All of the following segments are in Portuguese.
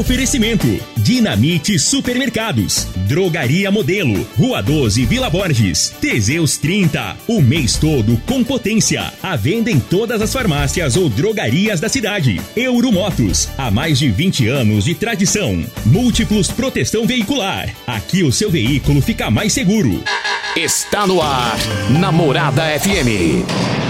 Oferecimento: Dinamite Supermercados, Drogaria Modelo, Rua 12, Vila Borges, Teseus 30, o mês todo com potência. A venda em todas as farmácias ou drogarias da cidade. Euromotos, há mais de 20 anos de tradição. Múltiplos Proteção Veicular. Aqui o seu veículo fica mais seguro. Está no ar, Namorada FM.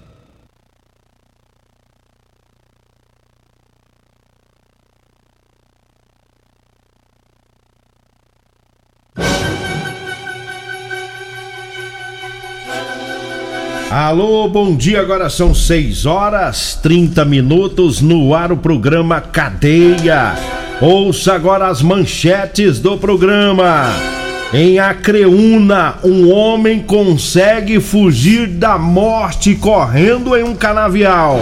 Alô, bom dia. Agora são 6 horas 30 minutos no ar o programa Cadeia. Ouça agora as manchetes do programa. Em Acreúna, um homem consegue fugir da morte correndo em um canavial.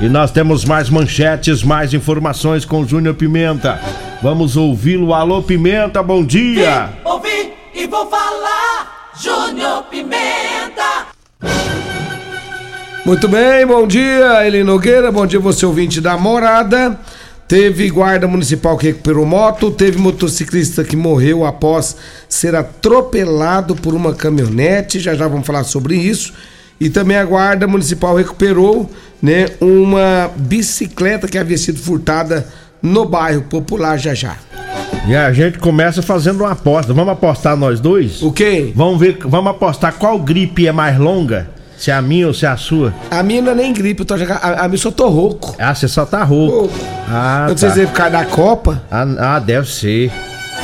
E nós temos mais manchetes, mais informações com Júnior Pimenta. Vamos ouvi-lo. Alô, Pimenta, bom dia. Vim, ouvi e vou falar. Júnior Pimenta. Muito bem, bom dia, Eli Nogueira, bom dia você ouvinte da morada. Teve guarda municipal que recuperou moto, teve motociclista que morreu após ser atropelado por uma caminhonete, já já vamos falar sobre isso. E também a guarda municipal recuperou, né, uma bicicleta que havia sido furtada no bairro Popular já já. E a gente começa fazendo uma aposta. Vamos apostar nós dois? O quê? Vamos ver, vamos apostar qual gripe é mais longa? Se é a minha ou se é a sua? A minha não é nem gripe, eu tô jogando, a, a minha só tô rouco. Ah, você só tá rouco. Ah, eu não sei tá. se é por causa da Copa. Ah, ah, deve ser.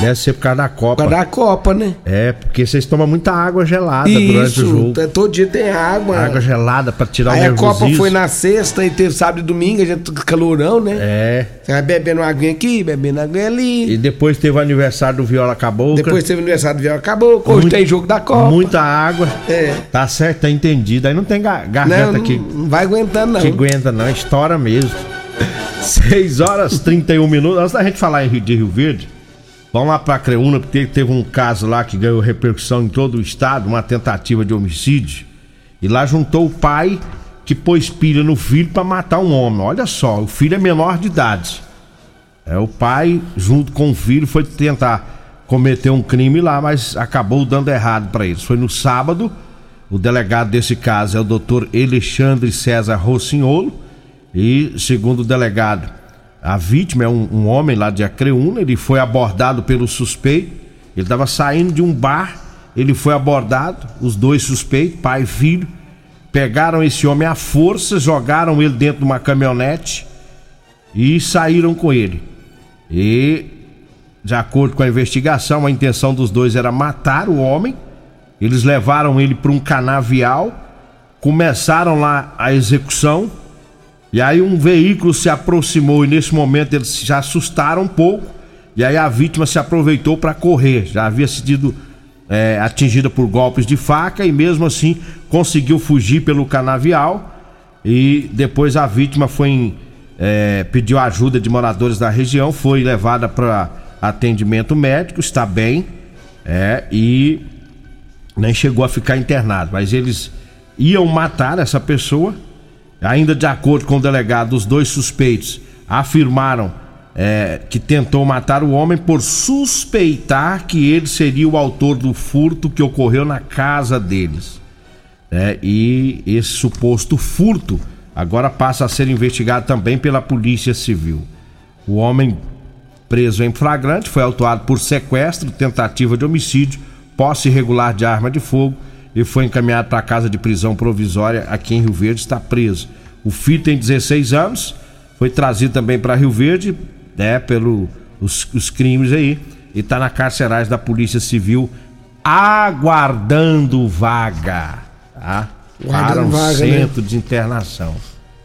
Deve ser por causa da Copa. Por causa da Copa, né? É, porque vocês tomam muita água gelada durante o jogo. Isso, todo dia tem água. Água gelada pra tirar Aí o a nervosismo. Copa foi na sexta e teve sábado e domingo, a gente calorão, né? É. Você vai bebendo uma aguinha aqui, bebendo uma aguinha ali. E depois teve o aniversário do Viola Cabocla. Depois teve o aniversário do Viola Acabou. Hoje tem jogo da Copa. Muita água. É. Tá certo, tá entendido. Aí não tem ga- Não, garganta não, que, não vai aguentando, não. que aguenta, não. Estoura mesmo. 6 horas 31 minutos. Antes da gente falar em Rio de Rio Verde, vamos lá pra Creúna, porque teve um caso lá que ganhou repercussão em todo o estado, uma tentativa de homicídio. E lá juntou o pai que pôs pilha no filho pra matar um homem. Olha só, o filho é menor de idade. É, o pai, junto com o filho, foi tentar cometer um crime lá, mas acabou dando errado para eles. Foi no sábado. O delegado desse caso é o doutor Alexandre César Rossignolo. E, segundo o delegado, a vítima é um, um homem lá de Acreúna. Ele foi abordado pelo suspeito. Ele estava saindo de um bar. Ele foi abordado, os dois suspeitos, pai e filho. Pegaram esse homem à força, jogaram ele dentro de uma caminhonete e saíram com ele. E, de acordo com a investigação, a intenção dos dois era matar o homem. Eles levaram ele para um canavial, começaram lá a execução. E aí um veículo se aproximou e nesse momento eles já assustaram um pouco. E aí a vítima se aproveitou para correr. Já havia sido é, atingida por golpes de faca e mesmo assim conseguiu fugir pelo canavial. E depois a vítima foi em, é, pediu ajuda de moradores da região, foi levada para atendimento médico, está bem, é, e nem chegou a ficar internado. Mas eles iam matar essa pessoa. Ainda de acordo com o delegado, os dois suspeitos afirmaram é, que tentou matar o homem por suspeitar que ele seria o autor do furto que ocorreu na casa deles. É, e esse suposto furto agora passa a ser investigado também pela Polícia Civil. O homem preso em flagrante foi autuado por sequestro, tentativa de homicídio, posse irregular de arma de fogo e foi encaminhado para a casa de prisão provisória aqui em Rio Verde, está preso. O filho tem 16 anos, foi trazido também para Rio Verde, né, pelo os, os crimes aí, e está na carcerais da Polícia Civil aguardando vaga, tá? Para um vaga, né? centro de internação.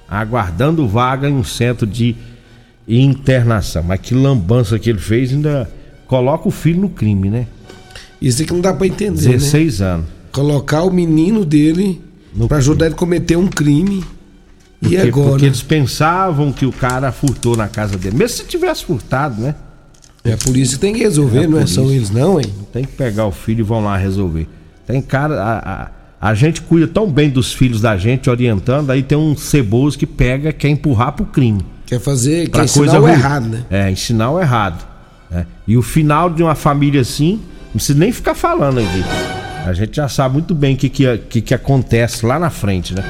Aguardando vaga em um centro de internação. Mas que lambança que ele fez, ainda coloca o filho no crime, né? Isso aqui não dá pra entender, né? 16 anos. Colocar o menino dele pra ajudar ele a cometer um crime. Porque, e agora? porque eles pensavam que o cara furtou na casa dele. Mesmo se tivesse furtado, né? É por isso que tem que resolver, É não é isso. eles não, hein? Tem que pegar o filho e vão lá resolver. Tem cara. A, a, a gente cuida tão bem dos filhos da gente, orientando, aí tem um ceboso que pega, quer empurrar pro crime. Quer fazer, quer ensinar coisa o ruim. errado, né? É, ensinar o errado. né? E o final de uma família assim, não precisa nem ficar falando aqui. A gente já sabe muito bem o que, que, que, acontece lá na frente, né?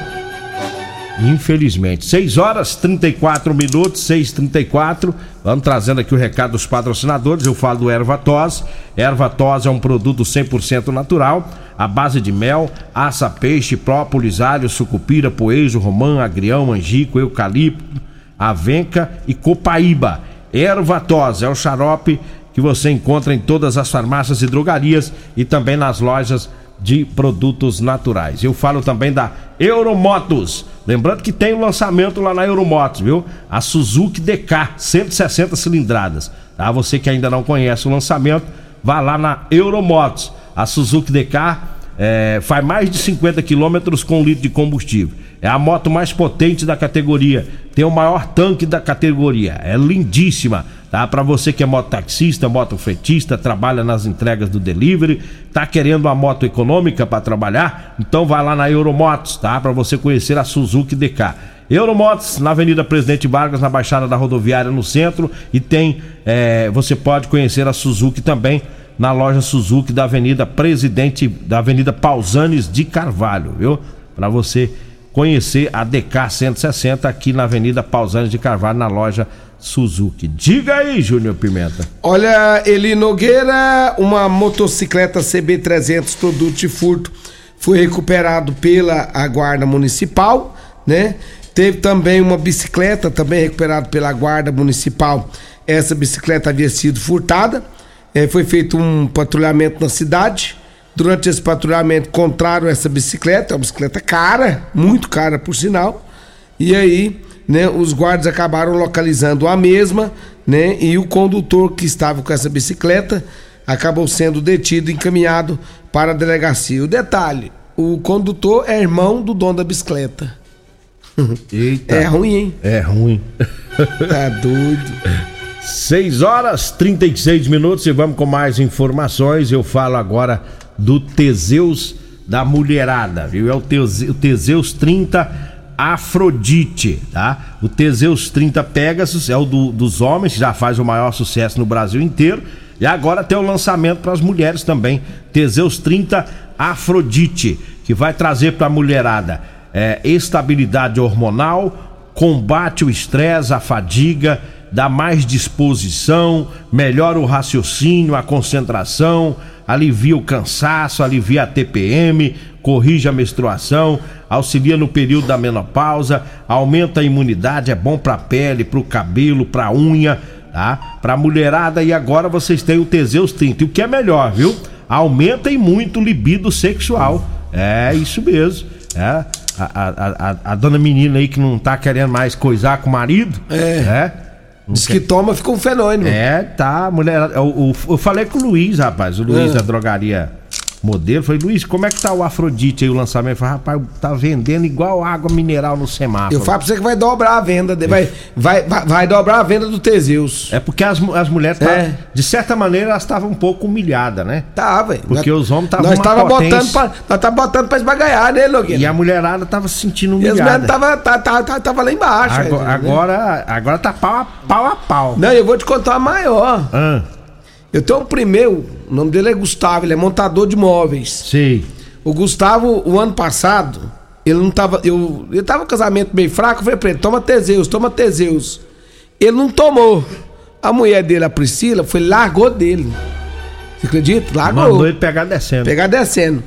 Infelizmente. 6 horas 34 minutos, 6h34. Vamos trazendo aqui o recado dos patrocinadores. Eu falo do Erva Tos. Erva Tos é um produto 100% natural, à base de mel, aça, peixe, própolis, alho, sucupira, poejo, romã, agrião, angico, eucalipto, avenca e copaíba. Erva Tos é o xarope que você encontra em todas as farmácias e drogarias e também nas lojas de produtos naturais. Eu falo também da Euromotos. Lembrando que tem o lançamento lá na Euromotos, viu? A Suzuki DK 160 cilindradas. Tá? Você que ainda não conhece o lançamento, vá lá na Euromotos. A Suzuki DK é, faz mais de 50 quilômetros com um litro de combustível. É a moto mais potente da categoria. Tem o maior tanque da categoria. É lindíssima. Tá? Para você que é mototaxista, motofretista, trabalha nas entregas do delivery, tá querendo uma moto econômica para trabalhar? Então vai lá na Euromotos, tá? Para você conhecer a Suzuki DK. Euromotos, na Avenida Presidente Vargas, na Baixada da Rodoviária, no centro. E tem, é, você pode conhecer a Suzuki também na loja Suzuki da Avenida Presidente, da Avenida Pausanes de Carvalho, viu? Para você conhecer a DK 160 aqui na Avenida Pausanes de Carvalho, na loja Suzuki. Diga aí, Júnior Pimenta. Olha, Eli Nogueira, uma motocicleta CB300 produto de furto foi recuperado pela a Guarda Municipal, né? Teve também uma bicicleta também recuperada pela Guarda Municipal. Essa bicicleta havia sido furtada. Eh, foi feito um patrulhamento na cidade. Durante esse patrulhamento encontraram essa bicicleta, é uma bicicleta cara, muito cara por sinal. E aí, né, os guardas acabaram localizando a mesma, né, e o condutor que estava com essa bicicleta acabou sendo detido e encaminhado para a delegacia. O detalhe, o condutor é irmão do dono da bicicleta. Eita. É ruim, hein? É ruim. Tá doido. 6 horas 36 minutos e vamos com mais informações. Eu falo agora do Teseus da mulherada, viu? É o Teseus, o Teseus 30 Afrodite, tá? O Teseus 30 Pegasus é o do- dos homens, já faz o maior sucesso no Brasil inteiro. E agora tem o lançamento para as mulheres também. Teseus 30 Afrodite, que vai trazer para a mulherada é, estabilidade hormonal, combate o estresse, a fadiga, dá mais disposição, melhora o raciocínio, a concentração, alivia o cansaço, alivia a TPM, corrige a menstruação, auxilia no período da menopausa, aumenta a imunidade, é bom para pele, para o cabelo, para unha, tá? Para mulherada e agora vocês têm o Teseus 30. E o que é melhor, viu? Aumenta e muito o libido sexual. É isso mesmo. É. A, a, a, a dona menina aí que não tá querendo mais coisar com o marido. É. É. Diz que toma, fica um fenômeno. É, tá, mulher. Eu, eu, eu falei com o Luiz, rapaz. O Luiz Ah. da drogaria modelo. Falei, Luiz, como é que tá o Afrodite aí, o lançamento? Eu Falei, rapaz, tá vendendo igual água mineral no semáforo. Eu falo pra você que vai dobrar a venda, de- vai, vai, vai, vai dobrar a venda do Teseus. É porque as, as mulheres, tá- É. de certa maneira, elas estavam um pouco humilhadas, né? Tá, velho. Porque Nós- os homens estavam Nós tava potência. botando pra, nós tava botando pra esbagaiar, né, Logueira? E a mulherada tava se sentindo E as humilhada. mulheres tava, tá- tá- tá- tava lá embaixo. Agora, né? agora, agora tá pau a pau. A pau. Não, eu vou te contar a maior. Ah, Eu tenho um primeiro, o nome dele é Gustavo, ele é montador de móveis. sei. O Gustavo, o ano passado, ele não tava. Eu, ele tava com casamento meio fraco, eu falei pra ele, toma Teseus, toma Teseus. Ele não tomou. A mulher dele, a Priscila, foi largou dele. Você acredita? Largou. Mandou ele pegar descendo. Pegar descendo.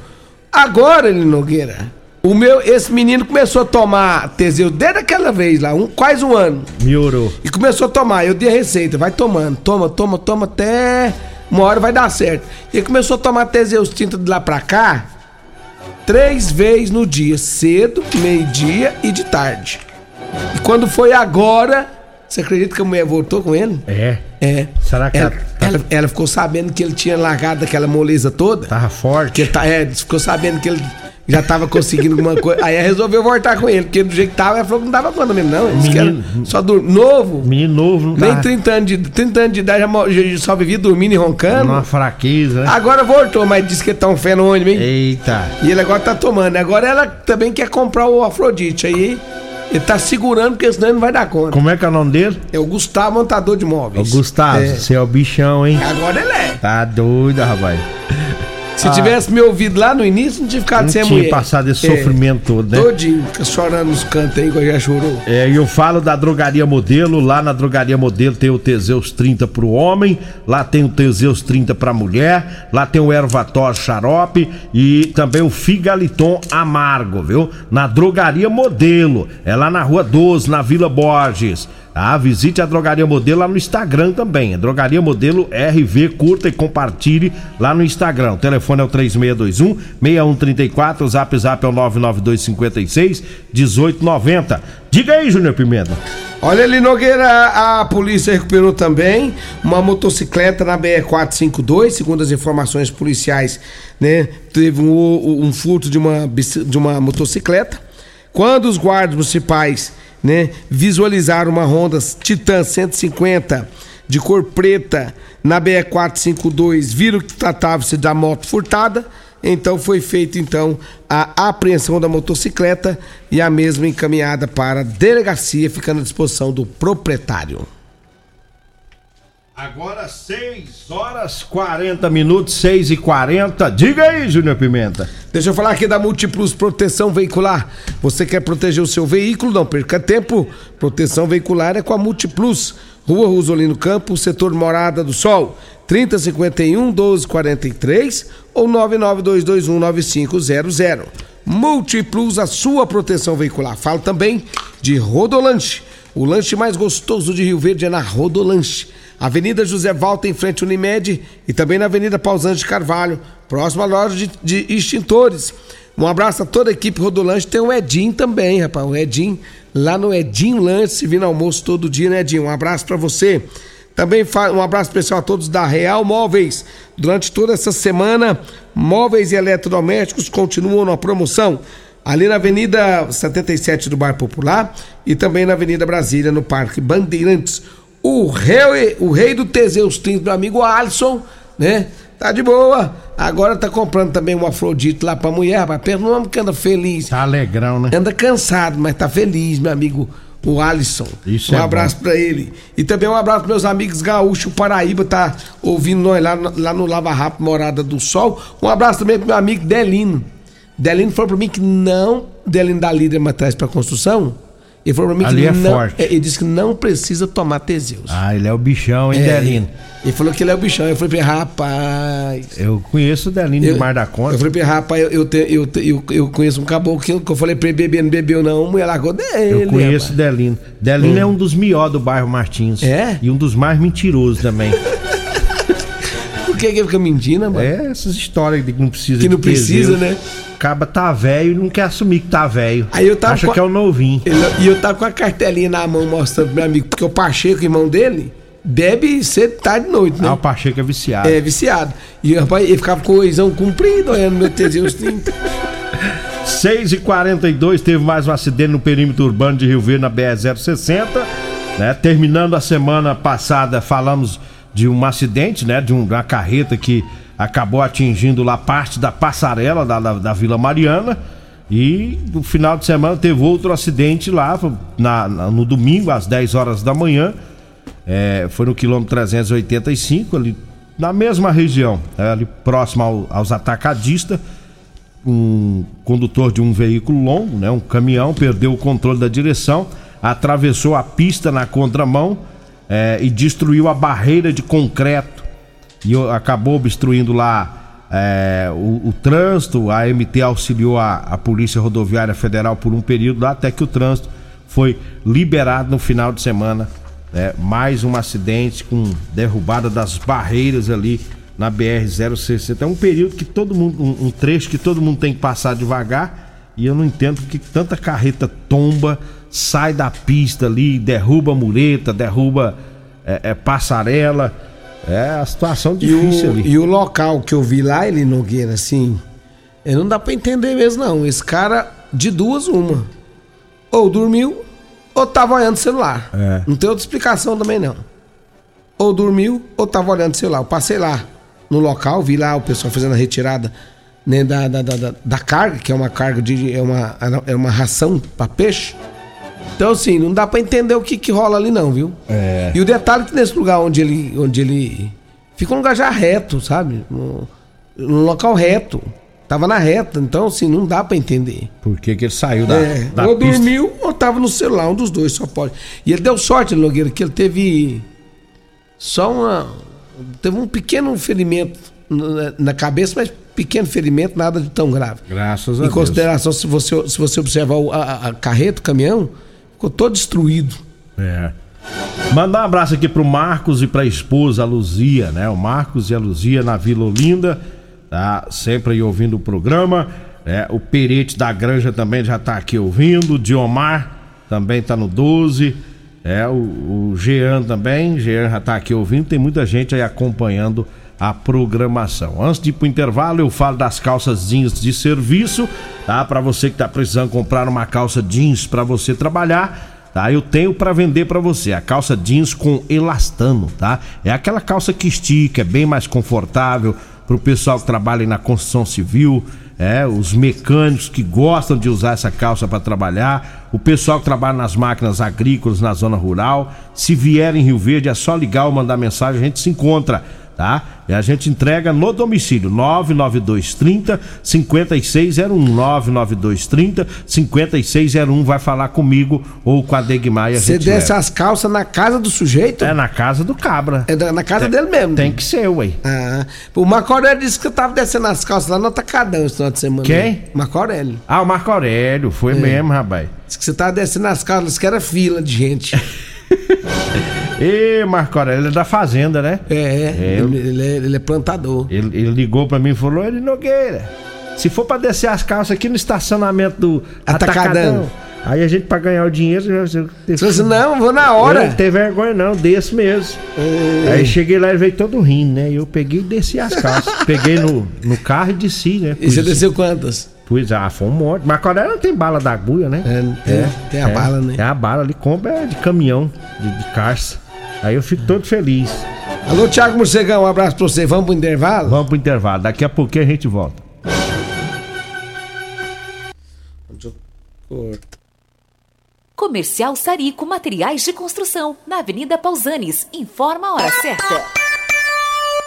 Agora, ele Nogueira, o meu, esse menino começou a tomar Teseus desde aquela vez lá, um, quase um ano. Melhorou. E começou a tomar. Eu dei a receita, vai tomando, toma, toma, toma, até uma hora vai dar certo. E começou a tomar Teseus tinta de lá pra cá, três vezes no dia, cedo, meio-dia e de tarde. E quando foi agora, você acredita que a mulher voltou com ele? É. É. Será que ela, ela- ela, ela ficou sabendo que ele tinha largado aquela moleza toda? Tava forte. Que ele tá, é, ficou sabendo que ele já tava conseguindo alguma coisa. Aí resolveu voltar com ele, porque do jeito que tava, ela falou que não dava conta mesmo, não. Ele disse que era Menino- só dur... novo. Menino novo, não Nem tá 30 anos, de, 30 anos de idade já já só vivia dormindo e roncando. numa fraqueza, né? Agora voltou, mas disse que tá um fenômeno, hein? Eita. E ele agora tá tomando. Agora ela também quer comprar o Afrodite. Aí ele tá segurando, porque senão ele não vai dar conta. Como é que é o nome dele? É o Gustavo, montador de móveis. Gustavo, É. você é o bichão, hein? Agora ele é. Tá doido, rapaz. Se tivesse me ouvido lá no início, não tinha ficado Ah. Não sem tinha mulher. passado esse É. sofrimento todo, né? Todinho, chorando nos cantos aí, igual já chorou. É, e eu falo da Drogaria Modelo. Lá na Drogaria Modelo tem o Teseus 30 pro homem, lá tem o Teseus 30 pra mulher, lá tem o Ervator Xarope e também o Figaliton Amargo, viu? Na Drogaria Modelo. É lá na Rua 12, na Vila Borges. Ah, visite a Drogaria Modelo lá no Instagram também. Drogaria Modelo RV, curta e compartilhe lá no Instagram. O telefone é o 3621 6134, o zap zap é o 99256 1890. Diga aí, Júnior Pimenta. Olha ali, Nogueira, a polícia recuperou também uma motocicleta na BR-452, segundo as informações policiais, né? Teve um, um furto de uma, de uma motocicleta. Quando os guardas municipais, né, visualizaram uma Honda Titan 150 de cor preta na BR-452, viram que tratava-se da moto furtada, então foi feita então a apreensão da motocicleta e a mesma encaminhada para a delegacia, ficando à disposição do proprietário. Agora 6 horas 40 minutos, 6 e 40. Diga aí, Júnior Pimenta. Deixa eu falar aqui da Multiplus Proteção Veicular. Você quer proteger o seu veículo? Não perca tempo. Proteção veicular é com a Multiplus. Rua Rosolino Campos, setor Morada do Sol. 3051 1243 ou 99221 9500. Multiplus, a sua proteção veicular. Falo também de Rodolanche. O lanche mais gostoso de Rio Verde é na Rodolanche. Avenida José Valta, em frente à Unimed, e também na Avenida Pausante de Carvalho, próximo à loja de, de extintores. Um abraço a toda a equipe Rodolanche. Tem o Edinho também, rapaz. O Edinho, lá no Edinho Lanche, se vindo almoço todo dia, né, Edinho? Um abraço pra você. Também um abraço especial a todos da Real Móveis. Durante toda essa semana, móveis e eletrodomésticos continuam na promoção. Ali na Avenida 77 do Bairro Popular e também na Avenida Brasília, no Parque Bandeirantes. O rei, o rei do Teseus 30, meu amigo Alisson, né? Tá de boa. Agora tá comprando também um Afrodite lá pra mulher, rapaz. Pelo nome que anda feliz. Tá alegrão, né? Anda cansado, mas tá feliz, meu amigo, o Alisson. Isso um é abraço pra ele. E também um abraço pros meus amigos gaúchos, o Paraíba tá ouvindo nós lá, no- lá no Lava Rápido Morada do Sol. Um abraço também pro meu amigo Delino. Delino falou pra mim que não, Delino da Líder Matriz pra Construção, ele falou pra mim Ali que é não, forte. ele disse que não precisa tomar Teseus. Ah, ele é o bichão, hein, É, Delino? Ele falou que ele é o bichão. Eu falei pra ele, rapaz. Eu conheço o Delino de Mar da Eu Conta. falei pra ele, rapaz, eu, eu, te- eu, eu, eu conheço um caboclo que eu, que eu falei pra ele beber, não bebeu não, mulher largou dele. Eu conheço o. Delino. Delino é um dos melhores do bairro Martins. É? E um dos mais mentirosos também. Que que ele fica mentindo, mano? É essas histórias de que não precisa Que não de precisa, né? Acaba tá velho e não quer assumir que tá velho. Aí eu tava Acha a- que é o novinho. E eu tava com a cartelinha na mão mostrando pro meu amigo, porque o Pacheco, irmão dele, bebe cedo, tarde e noite, né? Ah, o Pacheco é viciado. É, viciado. E rapaz, ele ficava com o oizão comprido, olhando meu Teseus 30. 6 e 42 teve mais um acidente no perímetro urbano de Rio Verde, na BR-060. Né? Terminando a semana passada, falamos de um acidente, né? De um- de uma carreta que acabou atingindo lá parte da passarela da, da, da Vila Mariana. E no final de semana teve outro acidente lá, na- na- no domingo, às 10 horas da manhã. É, foi no quilômetro 385, ali na mesma região, né, ali próximo ao- aos atacadistas um condutor de um veículo longo, né, um caminhão, perdeu o controle da direção, atravessou a pista na contramão eh, e destruiu a barreira de concreto e acabou obstruindo lá eh, o, o trânsito. A MT auxiliou a, a Polícia Rodoviária Federal por um período lá, até que o trânsito foi liberado no final de semana. né, mais um acidente com derrubada das barreiras ali na BR-060. É um período que todo mundo, um, um trecho que todo mundo tem que passar devagar. E eu não entendo porque tanta carreta tomba, sai da pista ali, derruba mureta, derruba é, é, passarela. É a situação E difícil o, ali. e o local que eu vi lá, ele Nogueira, assim, É, não dá pra entender mesmo, não. Esse cara, de duas, uma. Ou dormiu, ou tava olhando o celular. É. Não tem outra explicação também, não. Ou dormiu, ou tava olhando o celular. Eu passei lá no local, vi lá o pessoal fazendo a retirada né, da, da, da, da- carga, que é uma carga de. é uma, é uma ração pra peixe. Então, assim, não dá pra entender o que, que rola ali, não, viu? É. E o detalhe é que nesse lugar onde ele. onde ele. Fica um lugar já reto, sabe? No, no local reto. Tava na reta, então assim, não dá pra entender. Por que, que ele saiu da, É, da ou pista? dormiu ou tava no celular, um dos dois só pode. E ele deu sorte, Nogueira, que ele teve só uma. Teve um pequeno ferimento na, cabeça, mas pequeno ferimento, nada de tão grave. Graças a Em Deus. consideração, se você, se você observar o- a, a- carreta, o caminhão, ficou todo destruído. É. Mandar um abraço aqui pro Marcos e pra esposa, a Luzia, né? O Marcos e a Luzia na Vila Olinda, tá? Sempre aí ouvindo o programa. né? O Perete da Granja também já tá aqui ouvindo. O Diomar também tá no 12. É, o, o Jean também, Jean já tá aqui ouvindo. Tem muita gente aí acompanhando a programação. Antes de ir pro intervalo, eu falo das calças jeans de serviço, tá? Para você que tá precisando comprar uma calça jeans para você trabalhar, tá? Eu tenho para vender para você a calça jeans com elastano, tá? É aquela calça que estica, é bem mais confortável pro pessoal que trabalha na construção civil, é, os mecânicos que gostam de usar essa calça para trabalhar, o pessoal que trabalha nas máquinas agrícolas na zona rural. Se vier em Rio Verde, é só ligar ou mandar mensagem, a gente se encontra, tá? E a gente entrega no domicílio 99230 5601 99230 5601 vai falar comigo ou com a Degmar e a Você desce leva. as calças na casa do sujeito? É na casa do cabra. É na casa dele mesmo. Tem que ser, ué. Ah, o Marco Aurélio disse que eu tava descendo as calças lá no Atacadão esse final de semana. Quem? Marco Aurélio. Ah, o Marco Aurélio, É. foi mesmo, rapaz. Disse que você tava descendo as calças, que era fila de gente. Ê, Marco Aurélio, ele é da fazenda, né? É, é. eu- Ele, ele é, ele é plantador. Ele, ele ligou pra mim e falou: Ele Nogueira, se for pra descer as calças aqui no estacionamento do Atacadão. Atacadão, aí a gente pra ganhar o dinheiro. Você disse, não, vou na hora. Eu Não tem vergonha não, desse mesmo. Aí cheguei lá e veio todo rindo, né? Eu peguei e desci as calças. peguei no, no carro e desci, né? E você desceu quantas? Pus, ah, foi um monte. Mas Aurélio não tem bala da agulha, né? É, tem- tem a bala, né? É a bala ali, compra é de caminhão, de, de carça. Aí eu fico todo feliz. Alô, Thiago Morcegão, um abraço pra você. Vamos pro intervalo? Vamos pro intervalo, daqui a pouquinho a gente volta. Comercial Sarico Materiais de Construção, na Avenida Pausanes. Informa a hora certa.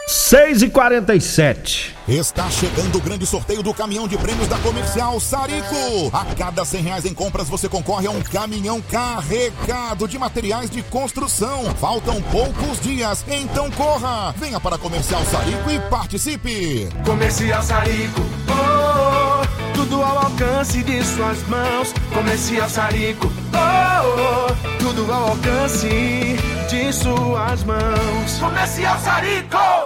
6 e 47 Está chegando o grande sorteio do caminhão de prêmios da Comercial Sarico. A cada 100 reais em compras você concorre a um caminhão carregado de materiais de construção. Faltam poucos dias, então corra! Venha para a Comercial Sarico e participe! Comercial Sarico, oh, oh, tudo ao alcance de suas mãos. Comercial Sarico, oh, oh, tudo ao alcance de suas mãos. Comercial Sarico!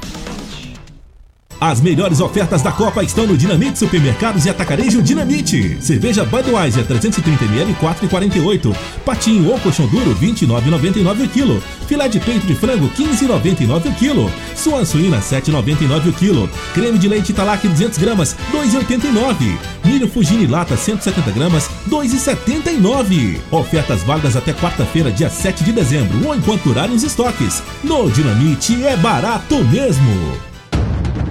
As melhores ofertas da Copa estão no Dinamite Supermercados e Atacarejo Dinamite. Cerveja Budweiser 330ml 4,48. Patinho ou colchão duro 29,99 o quilo. Filé de peito de frango 15,99 o quilo. Suan suína 7,99 o quilo. Creme de leite Italac 200 gramas 2,89. Milho Fugini lata 170 gramas 2,79. Ofertas válidas até quarta-feira, dia 7 de dezembro ou enquanto durarem os estoques. No Dinamite é barato mesmo.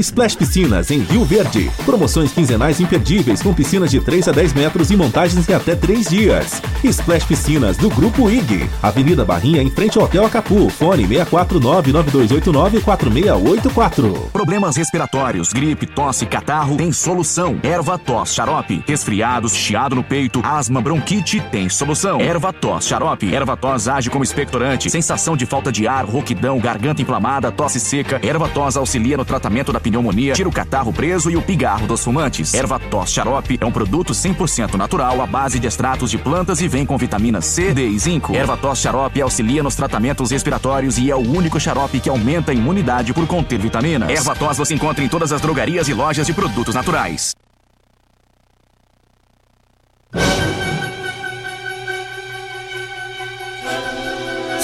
Splash Piscinas em Rio Verde. Promoções quinzenais imperdíveis com piscinas de 3 a 10 metros e montagens em até 3 dias. Splash Piscinas do Grupo IG. Avenida Barrinha em frente ao Hotel Acapu. Fone 649-9289-4684. Problemas respiratórios, gripe, tosse, catarro, tem solução. Erva tos, xarope. Resfriados, chiado no peito, asma, bronquite, tem solução. Erva tos, xarope. Erva tos age como expectorante. Sensação de falta de ar, rouquidão, garganta inflamada, tosse seca. Erva tos auxilia no tratamento da pneumonia, tira o catarro preso e o pigarro dos fumantes. Erva tos xarope é um produto 100% natural à base de extratos de plantas e vem com vitamina C, D e zinco. Erva tos xarope auxilia nos tratamentos respiratórios e é o único xarope que aumenta a imunidade por conter vitaminas. Erva tos você encontra em todas as drogarias e lojas de produtos naturais.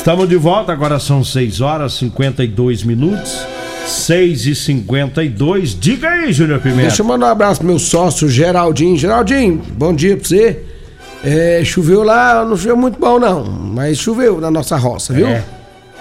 Estamos de volta, agora são 6 horas e 52 minutos. 6 e 52 Diga aí, Júnior Pimenta. Deixa eu mandar um abraço pro meu sócio Geraldinho. Geraldinho, bom dia pra você. É, choveu lá, não choveu muito bom não, mas choveu na nossa roça, viu? É,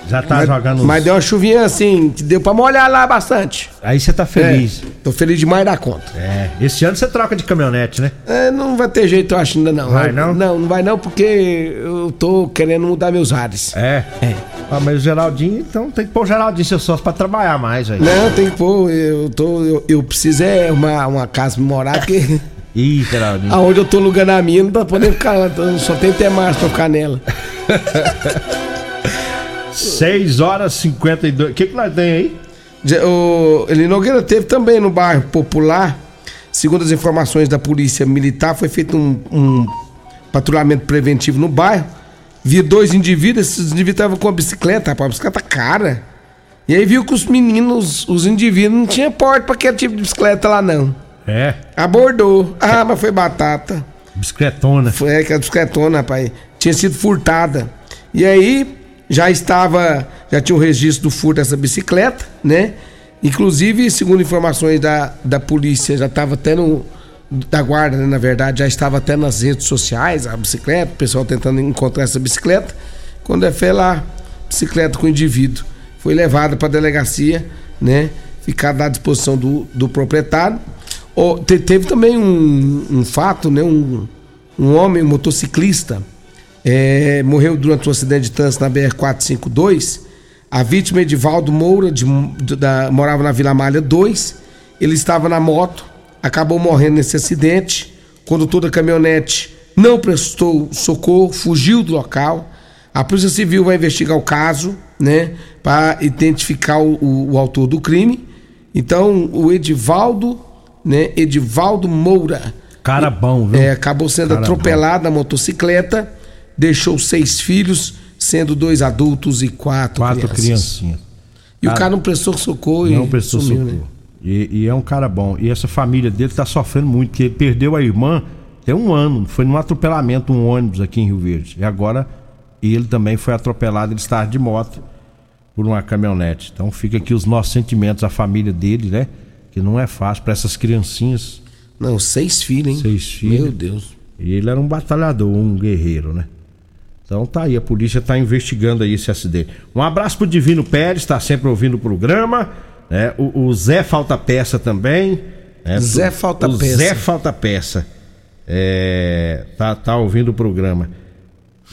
já tá mas, jogando. Mas deu uma chuvinha assim, que deu pra molhar lá bastante. Aí você tá feliz. É, tô feliz demais da conta. É, esse ano você troca de caminhonete, né? É, não vai ter jeito, eu acho ainda não. Vai não? Não, não vai não, porque eu tô querendo mudar meus ares. É? É. Ah, mas o Geraldinho, então tem que pôr o Geraldinho seu sócio pra trabalhar mais aí. Não, tem que pôr, eu tô. Eu, eu preciso é uma, uma casa pra morar, porque. Ih, Geraldinho. Aonde eu tô alugando a minha, não tá podendo ficar lá, então só tem até março pra ficar nela. 6 horas e 52. O que, que nós tem aí? O Eli Nogueira teve também no bairro Popular. Segundo as informações da Polícia Militar, foi feito um, um patrulhamento preventivo no bairro. Viu dois indivíduos, esses indivíduos estavam com a bicicleta, rapaz, a bicicleta cara. E aí viu que os meninos, os indivíduos, não tinha porte pra aquele tipo de bicicleta lá, não. É. Abordou. Ah, mas foi batata. Bicicletona. Foi é, aquela bicicletona, rapaz. Tinha sido furtada. E aí, já estava, já tinha o registro do furto dessa bicicleta, né? Inclusive, segundo informações da, da polícia, já estava até no. Da guarda, né, na verdade, já estava até nas redes sociais, a bicicleta, o pessoal tentando encontrar essa bicicleta. Quando é fé lá, bicicleta com o indivíduo. Foi levada para a delegacia, né? Ficar à disposição do, do proprietário. Oh, te, teve também um, um fato, né? Um, um homem, um motociclista, é, morreu durante um acidente de trânsito na BR-452. A vítima Edivaldo Moura, de, de, da, morava na Vila Malha 2. Ele estava na moto, acabou morrendo nesse acidente. condutor da caminhonete não prestou socorro, fugiu do local. A Polícia Civil vai investigar o caso, né, para identificar o, o, o autor do crime. Então, o Edivaldo, né, Edivaldo Moura. Cara bom, viu? É, acabou sendo Cara atropelado na motocicleta, deixou seis filhos, sendo dois adultos e quatro, Quatro crianças. criancinhas. E o Cara, não prestou socorro e Não prestou sumiu, socorro. né? E, e é um cara bom. E essa família dele tá sofrendo muito, porque ele perdeu a irmã tem um ano. Foi num atropelamento, um ônibus aqui em Rio Verde. E agora ele também foi atropelado, ele estava de moto por uma caminhonete. Então fica aqui os nossos sentimentos, a família dele, né? Que não é fácil para essas criancinhas. Não, seis filhos, hein? Seis filhos. Meu Deus. E ele era um batalhador, um guerreiro, né? Então tá aí, a polícia tá investigando aí esse acidente. Um abraço pro Divino Pérez, tá sempre ouvindo o programa. Né? O, o Zé Falta Peça também. né? Zé Falta o Peça. Zé Falta Peça. É, tá, tá ouvindo o programa.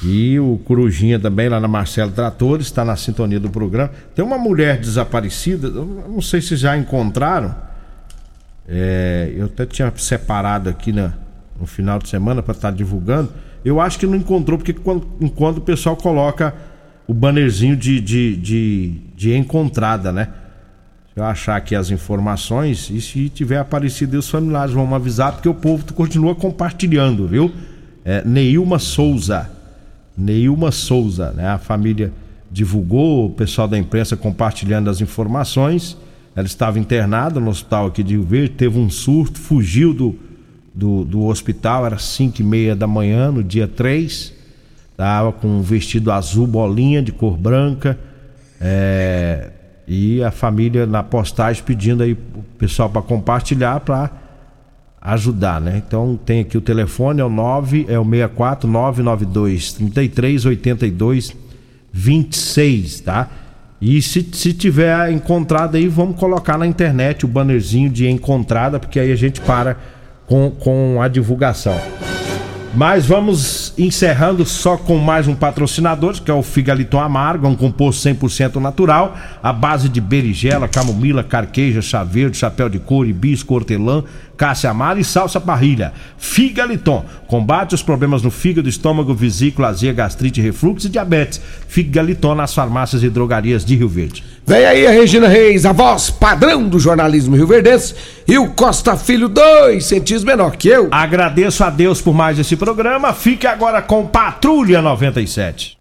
E o Corujinha também, lá na Marcelo Tratores, está na sintonia do programa. Tem uma mulher desaparecida, não sei se já encontraram. É, eu até tinha separado aqui na, no final de semana para estar divulgando. Eu acho que não encontrou, porque quando, enquanto o pessoal coloca o bannerzinho de, de, de, de encontrada, né? Eu achar aqui as informações, e se tiver aparecido, os familiares vão avisar, porque o povo continua compartilhando, viu? É, Neilma Souza. Neilma Souza, né? A família divulgou, o pessoal da imprensa compartilhando as informações. Ela estava internada no hospital aqui de Rio Verde, teve um surto, fugiu do, do, do hospital, era 5 e meia da manhã, no dia 3. Estava com um vestido azul bolinha, de cor branca. É, e a família na postagem pedindo aí o pessoal para compartilhar para ajudar, né? Então tem aqui o telefone, é o 9, é o 64 992 33 82 26, tá? E se, se tiver encontrado aí, vamos colocar na internet o bannerzinho de encontrada, porque aí a gente para com, com a divulgação. Mas vamos encerrando só com mais um patrocinador, que é o Figaliton Amargo, um composto 100% natural, à base de berigela, camomila, carqueja, chá verde, chapéu de couro, hibisco, hortelã, cássia amara e salsa parrilha. Figaliton combate os problemas no fígado, estômago, vesícula, azia, gastrite, refluxo e diabetes. Figaliton nas farmácias e drogarias de Rio Verde. Vem aí a Regina Reis, a voz padrão do jornalismo rio-verdense, e o Costa Filho, dois centímetros menor que eu. Agradeço a Deus por mais esse programa. Fique agora com Patrulha 97.